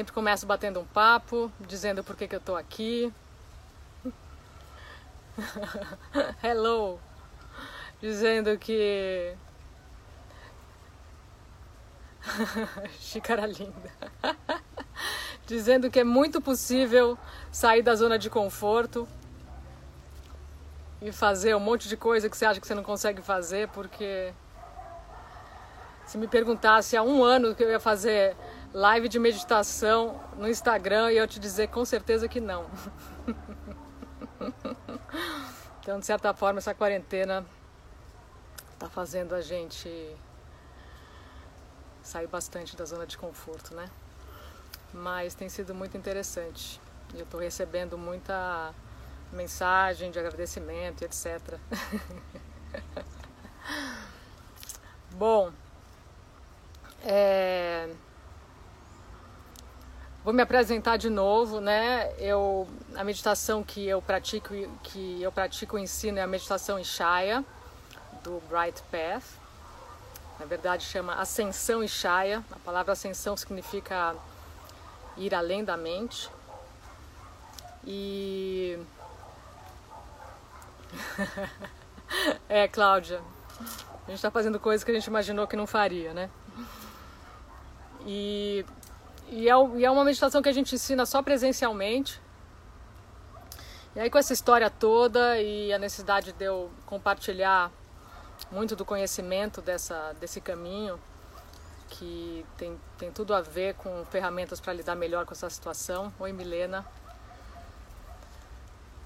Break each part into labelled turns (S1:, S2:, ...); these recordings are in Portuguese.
S1: Sempre começo batendo um papo, dizendo por que, que eu tô aqui. Hello! Dizendo que. Xícara linda. Dizendo que é muito possível sair da zona de conforto e fazer um monte de coisa que você acha que você não consegue fazer, porque se me perguntasse há um ano que eu ia fazer live de meditação no Instagram e eu te dizer com certeza que não. então, de certa forma, essa quarentena está fazendo a gente sair bastante da zona de conforto, né? Mas tem sido muito interessante. Eu estou recebendo muita mensagem de agradecimento etc. Bom, é... Vou me apresentar de novo, né? Eu, a meditação que eu pratico, que eu pratico e ensino é a meditação em Shaya, do Bright Path. Na verdade chama Ascensão Shaya. A palavra ascensão significa ir além da mente. E é, Cláudia, a gente está fazendo coisas que a gente imaginou que não faria, né? E e é, e é uma meditação que a gente ensina só presencialmente. E aí com essa história toda e a necessidade de eu compartilhar muito do conhecimento dessa, desse caminho, que tem, tem tudo a ver com ferramentas para lidar melhor com essa situação. Oi, Milena.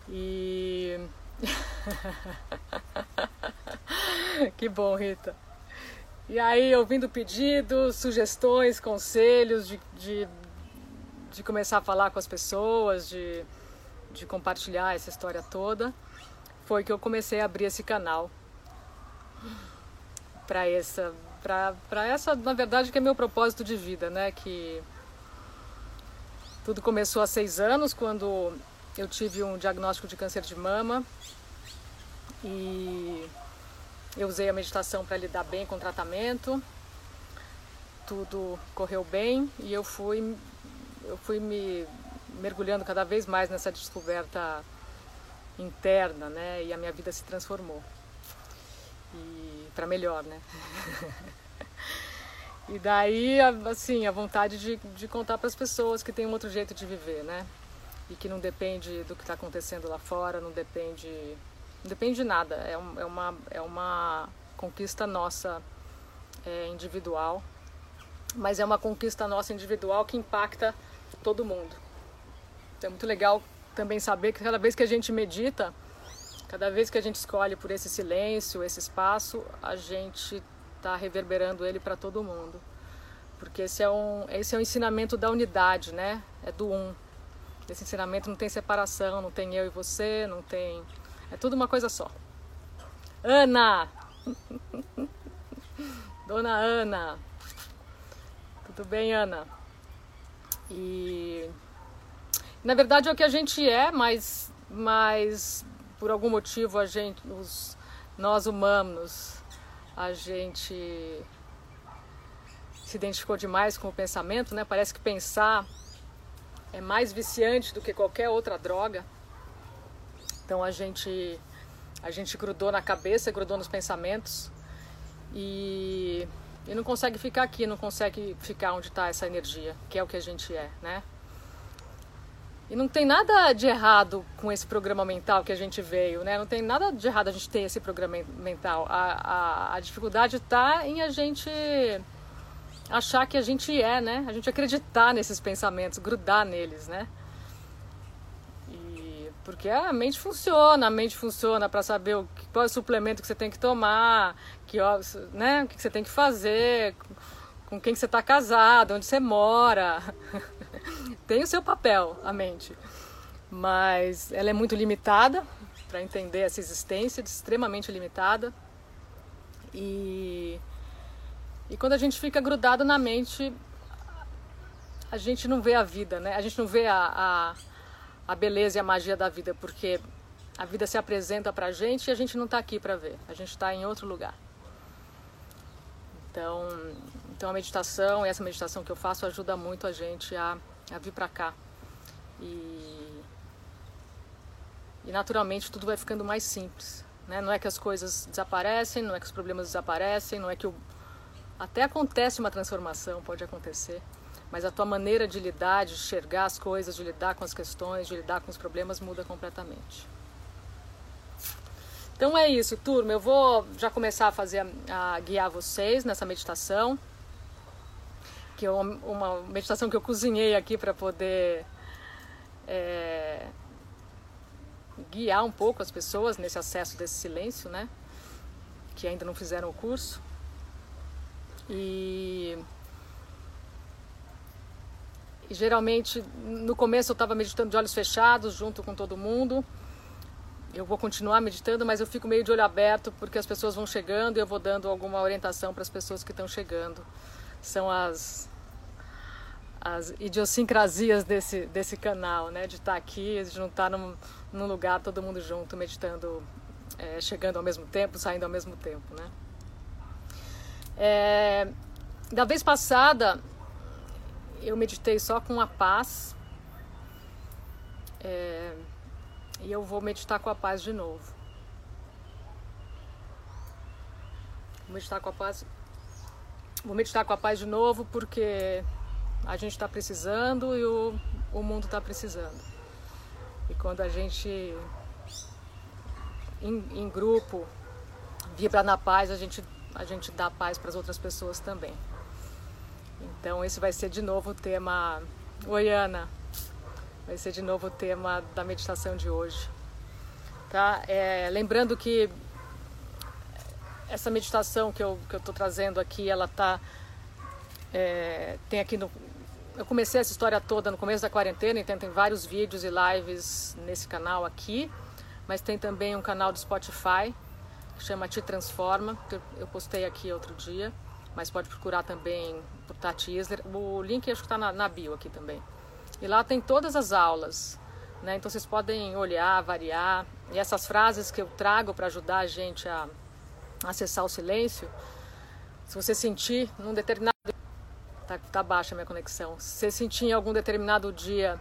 S1: E. que bom, Rita. E aí, ouvindo pedidos, sugestões, conselhos de, de, de começar a falar com as pessoas, de, de compartilhar essa história toda, foi que eu comecei a abrir esse canal para essa, para essa, na verdade, que é meu propósito de vida, né? Que tudo começou há seis anos, quando eu tive um diagnóstico de câncer de mama e eu usei a meditação para lidar bem com o tratamento. Tudo correu bem e eu fui eu fui me mergulhando cada vez mais nessa descoberta interna, né? E a minha vida se transformou. E para melhor, né? e daí, assim, a vontade de, de contar para as pessoas que tem um outro jeito de viver, né? E que não depende do que está acontecendo lá fora, não depende não depende de nada, é, um, é, uma, é uma conquista nossa é, individual, mas é uma conquista nossa individual que impacta todo mundo. Então é muito legal também saber que cada vez que a gente medita, cada vez que a gente escolhe por esse silêncio, esse espaço, a gente está reverberando ele para todo mundo. Porque esse é, um, esse é um ensinamento da unidade, né? É do um. Esse ensinamento não tem separação, não tem eu e você, não tem é tudo uma coisa só. Ana! Dona Ana. Tudo bem, Ana? E na verdade é o que a gente é, mas, mas por algum motivo a gente, os, nós humanos, a gente se identificou demais com o pensamento, né? Parece que pensar é mais viciante do que qualquer outra droga. Então a gente a gente grudou na cabeça, grudou nos pensamentos e, e não consegue ficar aqui, não consegue ficar onde está essa energia, que é o que a gente é, né? E não tem nada de errado com esse programa mental que a gente veio, né? Não tem nada de errado a gente ter esse programa mental. A, a, a dificuldade está em a gente achar que a gente é, né? A gente acreditar nesses pensamentos, grudar neles, né? Porque a mente funciona, a mente funciona para saber o, qual é o suplemento que você tem que tomar, que, né, o que você tem que fazer, com quem você está casado, onde você mora. tem o seu papel, a mente. Mas ela é muito limitada para entender essa existência, extremamente limitada. E, e quando a gente fica grudado na mente, a gente não vê a vida, né? A gente não vê a, a a beleza e a magia da vida, porque a vida se apresenta pra gente e a gente não está aqui para ver, a gente está em outro lugar. Então, então a meditação, essa meditação que eu faço ajuda muito a gente a a vir para cá. E, e naturalmente tudo vai ficando mais simples. Né? Não é que as coisas desaparecem, não é que os problemas desaparecem, não é que o... até acontece uma transformação, pode acontecer, mas a tua maneira de lidar, de enxergar as coisas, de lidar com as questões, de lidar com os problemas muda completamente. Então é isso, turma. Eu vou já começar a fazer a, a guiar vocês nessa meditação, que é uma, meditação que eu cozinhei aqui para poder é, guiar um pouco as pessoas nesse acesso desse silêncio, né? Que ainda não fizeram o curso. E, e geralmente no começo eu estava meditando de olhos fechados junto com todo mundo. Eu vou continuar meditando, mas eu fico meio de olho aberto porque as pessoas vão chegando e eu vou dando alguma orientação para as pessoas que estão chegando. São as as idiosincrasias desse, desse canal, né? De estar tá aqui, de não estar tá num, num lugar todo mundo junto, meditando, é, chegando ao mesmo tempo, saindo ao mesmo tempo, né? É, da vez passada, eu meditei só com a paz. É, e eu vou meditar com a paz de novo. Vou meditar com a paz. Vou meditar com a paz de novo porque a gente está precisando e o, o mundo está precisando. E quando a gente, em, em grupo, vibra na paz, a gente, a gente dá paz para as outras pessoas também. Então, esse vai ser de novo o tema. Oi, Ana. Vai ser de novo o tema da meditação de hoje. Tá? É, lembrando que essa meditação que eu estou trazendo aqui, ela tá. É, tem aqui no, eu comecei essa história toda no começo da quarentena, então tem vários vídeos e lives nesse canal aqui, mas tem também um canal do Spotify que chama Te Transforma, que eu postei aqui outro dia, mas pode procurar também Tati Isler. O link acho que está na, na, bio aqui também. E lá tem todas as aulas, né? Então vocês podem olhar, variar. E essas frases que eu trago para ajudar a gente a acessar o silêncio, se você sentir num determinado Tá, tá baixa a minha conexão. Se você sentir em algum determinado dia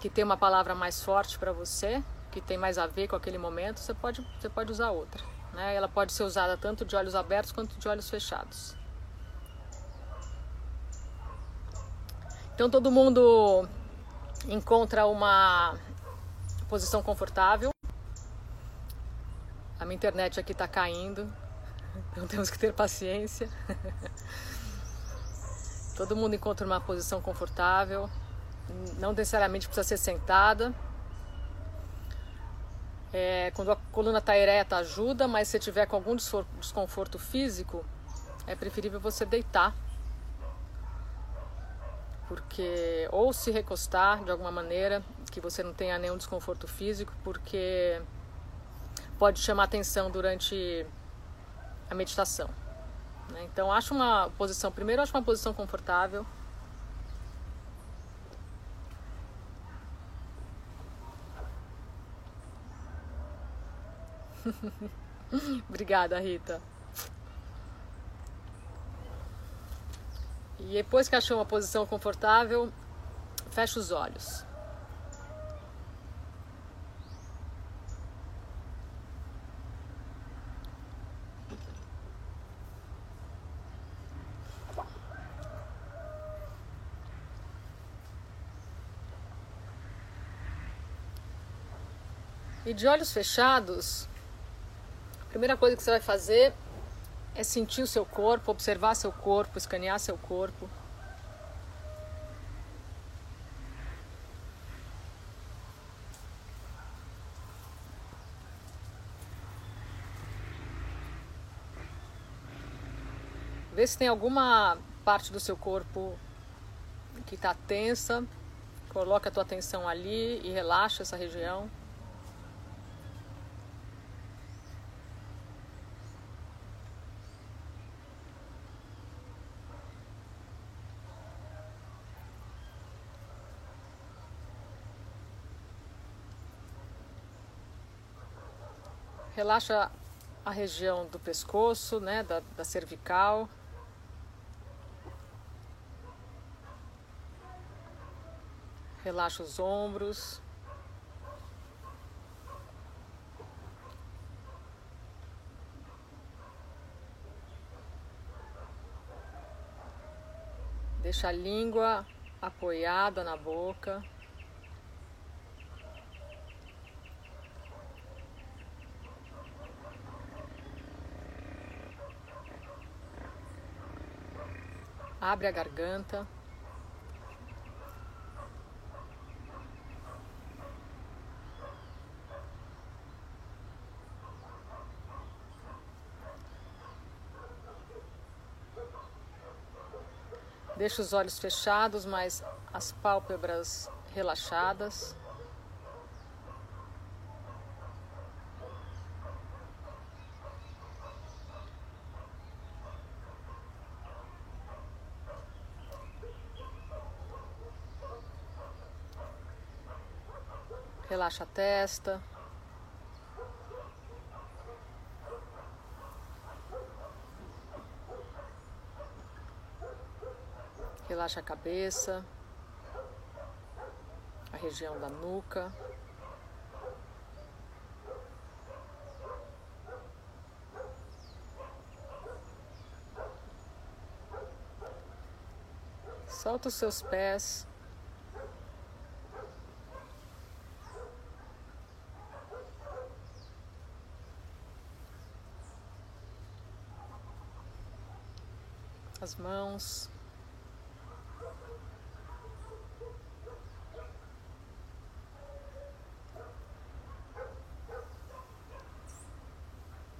S1: que tem uma palavra mais forte para você, que tem mais a ver com aquele momento, você pode, você pode usar outra. Né? Ela pode ser usada tanto de olhos abertos quanto de olhos fechados. Então todo mundo encontra uma posição confortável. A minha internet aqui está caindo, então temos que ter paciência. Todo mundo encontra uma posição confortável, não necessariamente precisa ser sentada. É, quando a coluna está ereta, ajuda, mas se tiver com algum desconforto físico, é preferível você deitar. Porque, ou se recostar de alguma maneira, que você não tenha nenhum desconforto físico, porque pode chamar atenção durante a meditação. Né? Então acho uma posição, primeiro acho uma posição confortável. Obrigada, Rita. E depois que achou uma posição confortável, fecha os olhos. E de olhos fechados, a primeira coisa que você vai fazer é sentir o seu corpo, observar seu corpo, escanear seu corpo. Vê se tem alguma parte do seu corpo que está tensa. Coloca a tua atenção ali e relaxa essa região. Relaxa a região do pescoço, né, da, da cervical. Relaxa os ombros. Deixa a língua apoiada na boca. Abre a garganta. Deixa os olhos fechados, mas as pálpebras relaxadas. Relaxa a testa. Relaxa a cabeça, a região da nuca. Solta os seus pés. As mãos.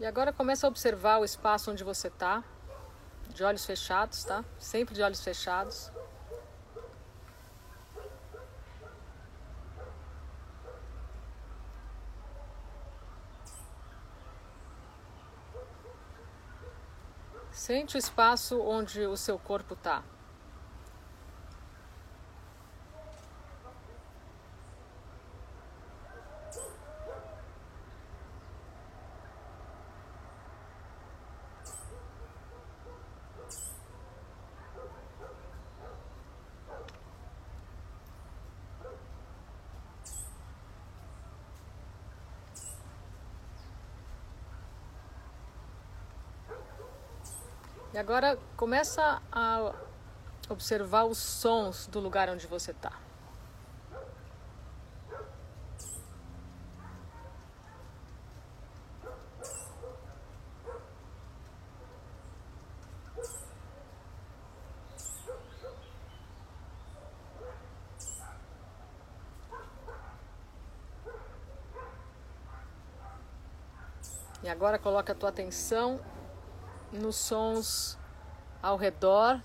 S1: E agora começa a observar o espaço onde você está, de olhos fechados, tá? Sempre de olhos fechados. Sente o espaço onde o seu corpo está. E agora começa a observar os sons do lugar onde você está. E agora coloca a tua atenção nos sons ao redor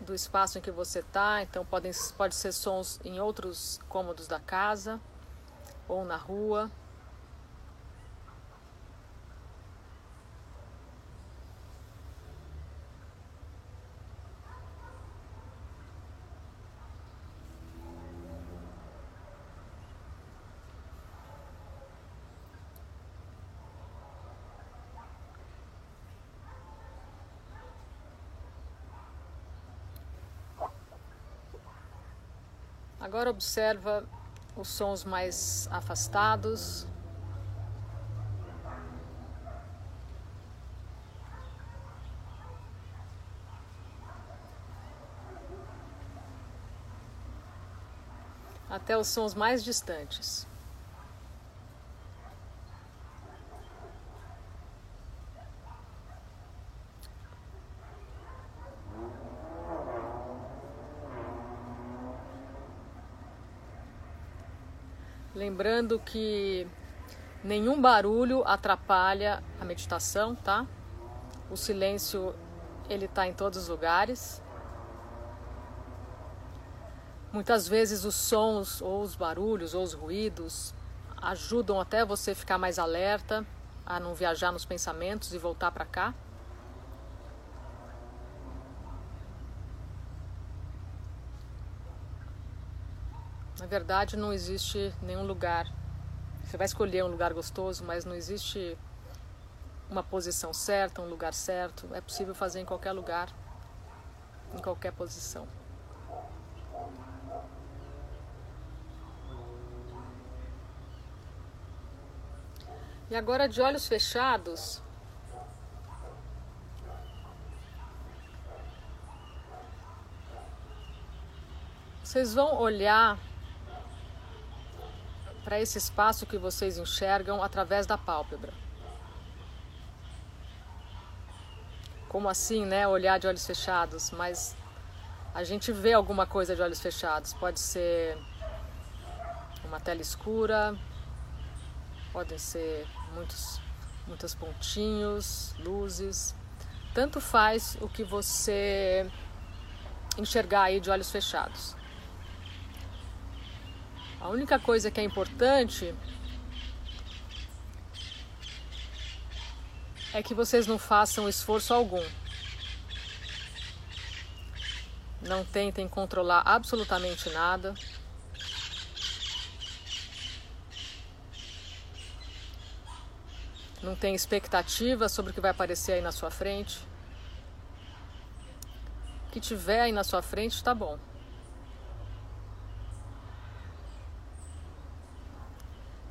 S1: do espaço em que você está. Então podem pode ser sons em outros cômodos da casa ou na rua. Agora observa os sons mais afastados. Até os sons mais distantes. Lembrando que nenhum barulho atrapalha a meditação, tá? O silêncio ele está em todos os lugares. Muitas vezes os sons ou os barulhos ou os ruídos ajudam até você ficar mais alerta, a não viajar nos pensamentos e voltar para cá. verdade, não existe nenhum lugar. Você vai escolher um lugar gostoso, mas não existe uma posição certa, um lugar certo. É possível fazer em qualquer lugar, em qualquer posição. E agora, de olhos fechados, vocês vão olhar para esse espaço que vocês enxergam através da pálpebra. Como assim, né? Olhar de olhos fechados, mas a gente vê alguma coisa de olhos fechados. Pode ser uma tela escura, podem ser muitos, muitos pontinhos, luzes. Tanto faz o que você enxergar aí de olhos fechados. A única coisa que é importante é que vocês não façam esforço algum. Não tentem controlar absolutamente nada. Não tem expectativa sobre o que vai aparecer aí na sua frente. O que tiver aí na sua frente está bom.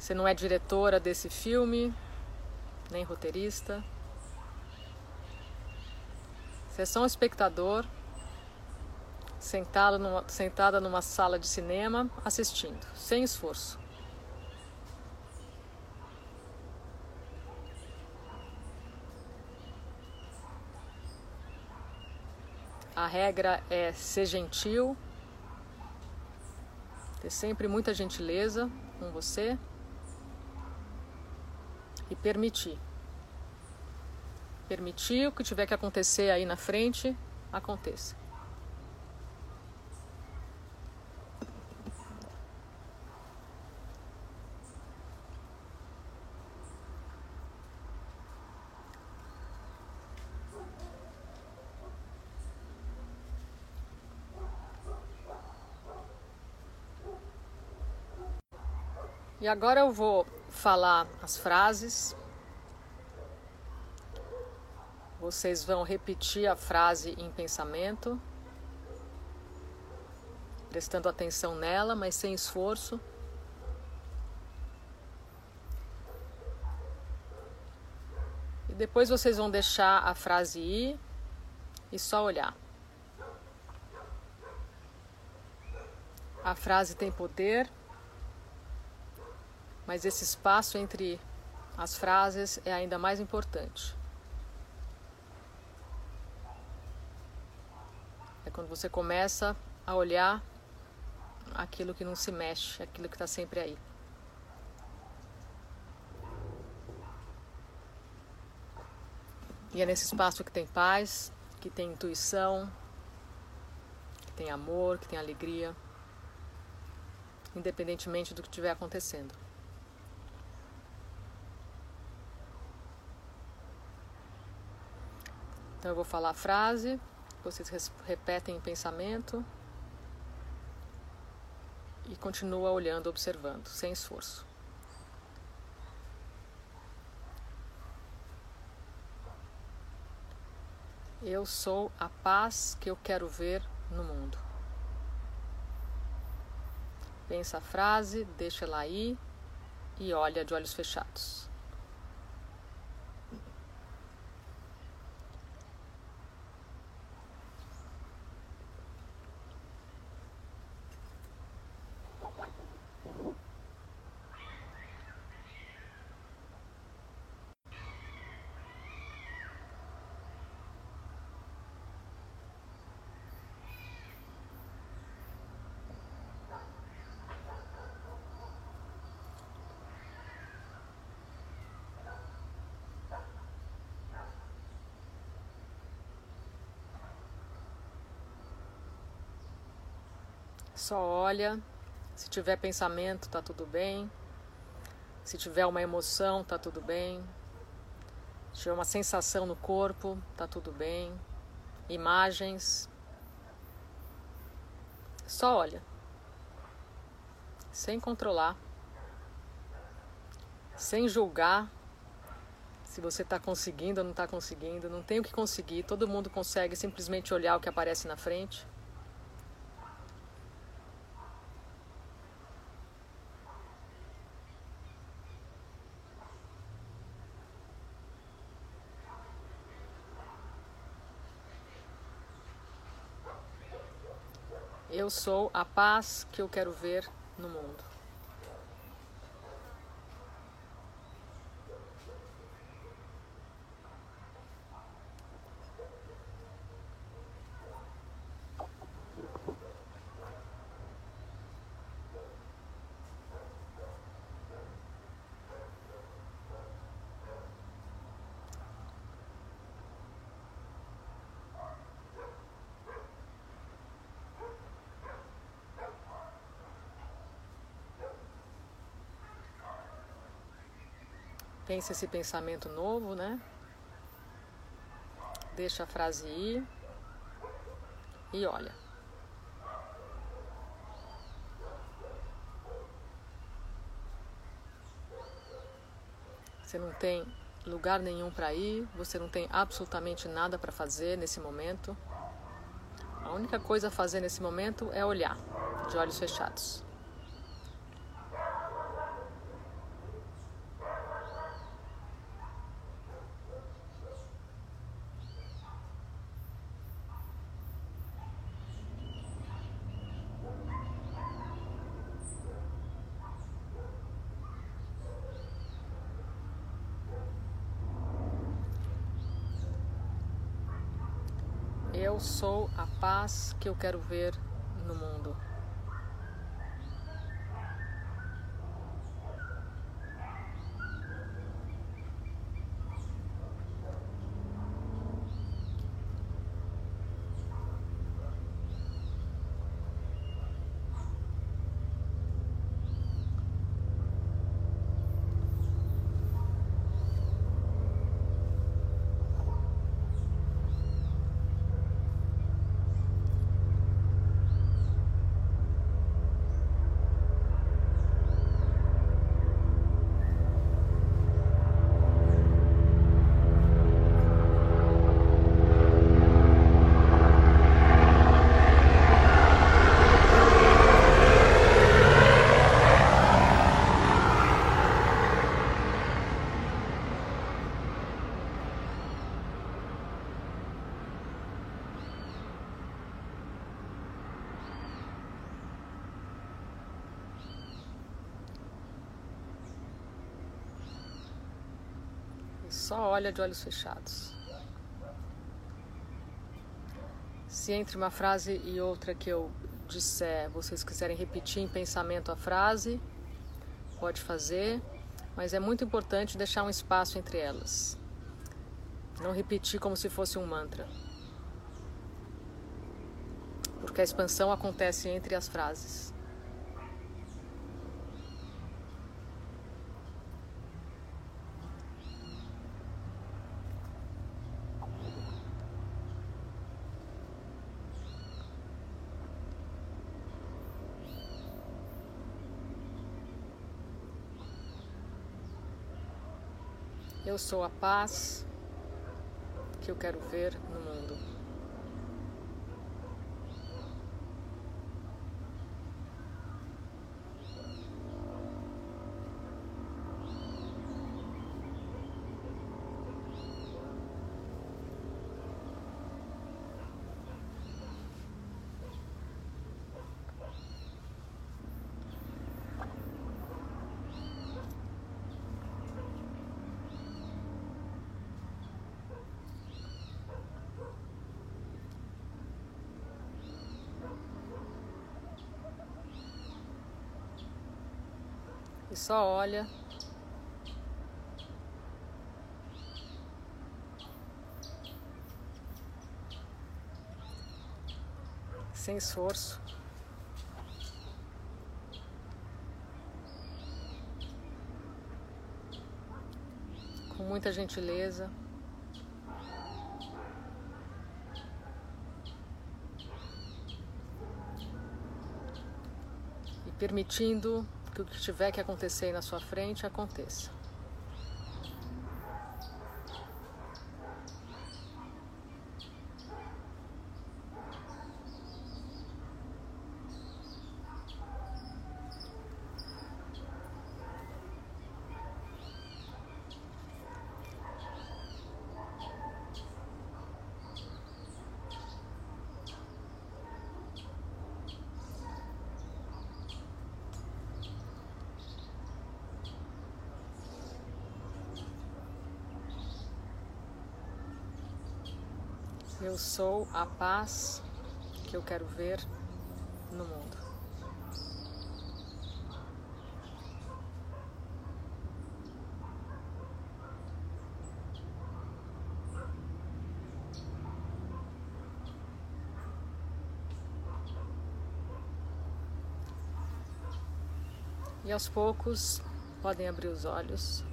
S1: Você não é diretora desse filme, nem roteirista. Você é só um espectador sentado numa, sentada numa sala de cinema assistindo, sem esforço. A regra é ser gentil, ter sempre muita gentileza com você e permitir. Permitir o que tiver que acontecer aí na frente, aconteça. E agora eu vou falar as frases. Vocês vão repetir a frase em pensamento, prestando atenção nela, mas sem esforço. E depois vocês vão deixar a frase ir e só olhar. A frase tem poder mas esse espaço entre as frases é ainda mais importante. É quando você começa a olhar aquilo que não se mexe, aquilo que está sempre aí. E é nesse espaço que tem paz, que tem intuição, que tem amor, que tem alegria, independentemente do que estiver acontecendo. Então eu vou falar a frase, vocês repetem em pensamento e continua olhando, observando, sem esforço. Eu sou a paz que eu quero ver no mundo. Pensa a frase, deixa ela aí e olha de olhos fechados. Só olha. Se tiver pensamento, tá tudo bem. Se tiver uma emoção, tá tudo bem. Se tiver uma sensação no corpo, tá tudo bem. Imagens. Só olha. Sem controlar. Sem julgar se você está conseguindo ou não está conseguindo. Não tem o que conseguir. Todo mundo consegue simplesmente olhar o que aparece na frente. Eu sou a paz que eu quero ver no mundo. Pensa esse pensamento novo, né? Deixa a frase ir e olha. Você não tem lugar nenhum para ir, você não tem absolutamente nada para fazer nesse momento. A única coisa a fazer nesse momento é olhar, de olhos fechados. Eu sou a paz que eu quero ver no mundo. Olha de olhos fechados. Se entre uma frase e outra que eu disser, vocês quiserem repetir em pensamento a frase, pode fazer, mas é muito importante deixar um espaço entre elas. Não repetir como se fosse um mantra. Porque a expansão acontece entre as frases. Eu sou a paz que eu quero ver no mundo. Só olha. Sem esforço. Com muita gentileza. E permitindo o que tiver que acontecer na sua frente aconteça. Eu sou a paz que eu quero ver no mundo. E aos poucos podem abrir os olhos.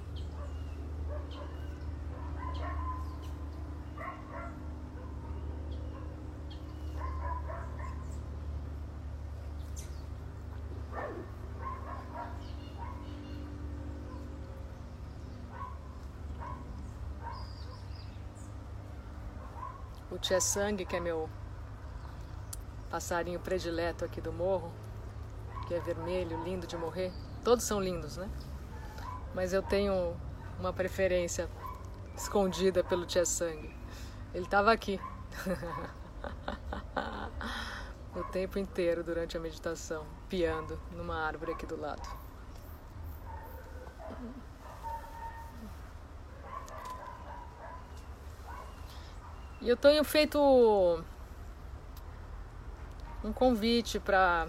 S1: O Tia Sangue, que é meu passarinho predileto aqui do morro, que é vermelho, lindo de morrer. Todos são lindos, né? Mas eu tenho uma preferência escondida pelo Tia Sangue. Ele estava aqui. o tempo inteiro durante a meditação, piando numa árvore aqui do lado. E eu tenho feito um convite para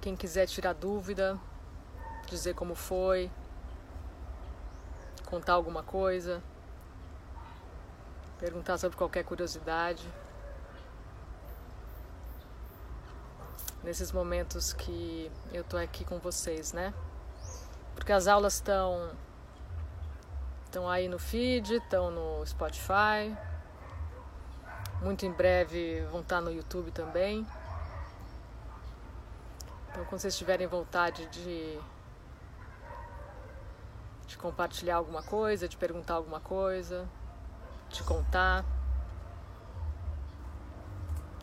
S1: quem quiser tirar dúvida, dizer como foi, contar alguma coisa, perguntar sobre qualquer curiosidade. Nesses momentos que eu tô aqui com vocês, né? Porque as aulas estão estão aí no feed, estão no Spotify. Muito em breve vão estar no YouTube também. Então, quando vocês tiverem vontade de, de compartilhar alguma coisa, de perguntar alguma coisa, de contar,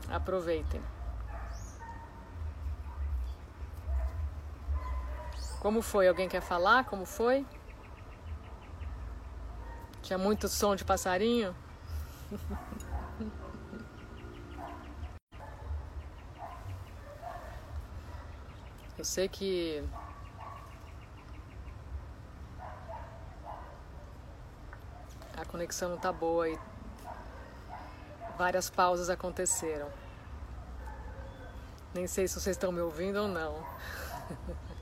S1: aproveitem. Como foi? Alguém quer falar? Como foi? Tinha muito som de passarinho? Eu sei que a conexão não tá boa e várias pausas aconteceram. Nem sei se vocês estão me ouvindo ou não.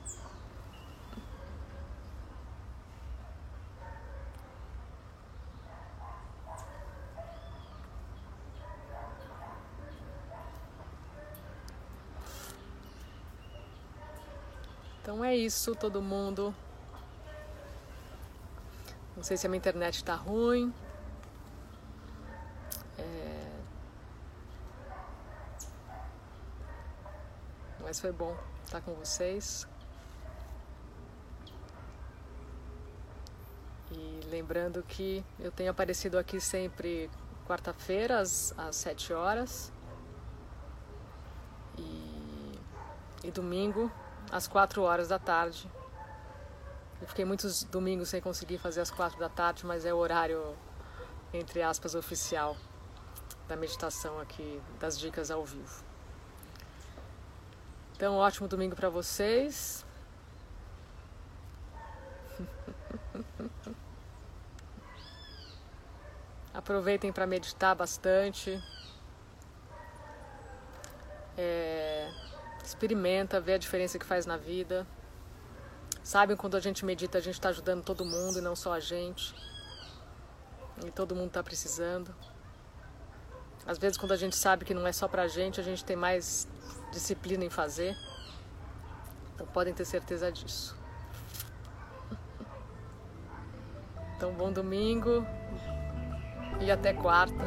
S1: Então é isso, todo mundo. Não sei se a minha internet está ruim. É... Mas foi bom estar com vocês. E lembrando que eu tenho aparecido aqui sempre quarta-feira às, às 7 horas. E, e domingo às quatro horas da tarde. Eu fiquei muitos domingos sem conseguir fazer às quatro da tarde, mas é o horário, entre aspas, oficial da meditação aqui, das dicas ao vivo. Então, um ótimo domingo para vocês. Aproveitem para meditar bastante. É, Experimenta, vê a diferença que faz na vida. Sabem quando a gente medita, a gente está ajudando todo mundo e não só a gente. E todo mundo está precisando. Às vezes, quando a gente sabe que não é só pra gente, a gente tem mais disciplina em fazer. Então, podem ter certeza disso. Então, bom domingo e até quarta.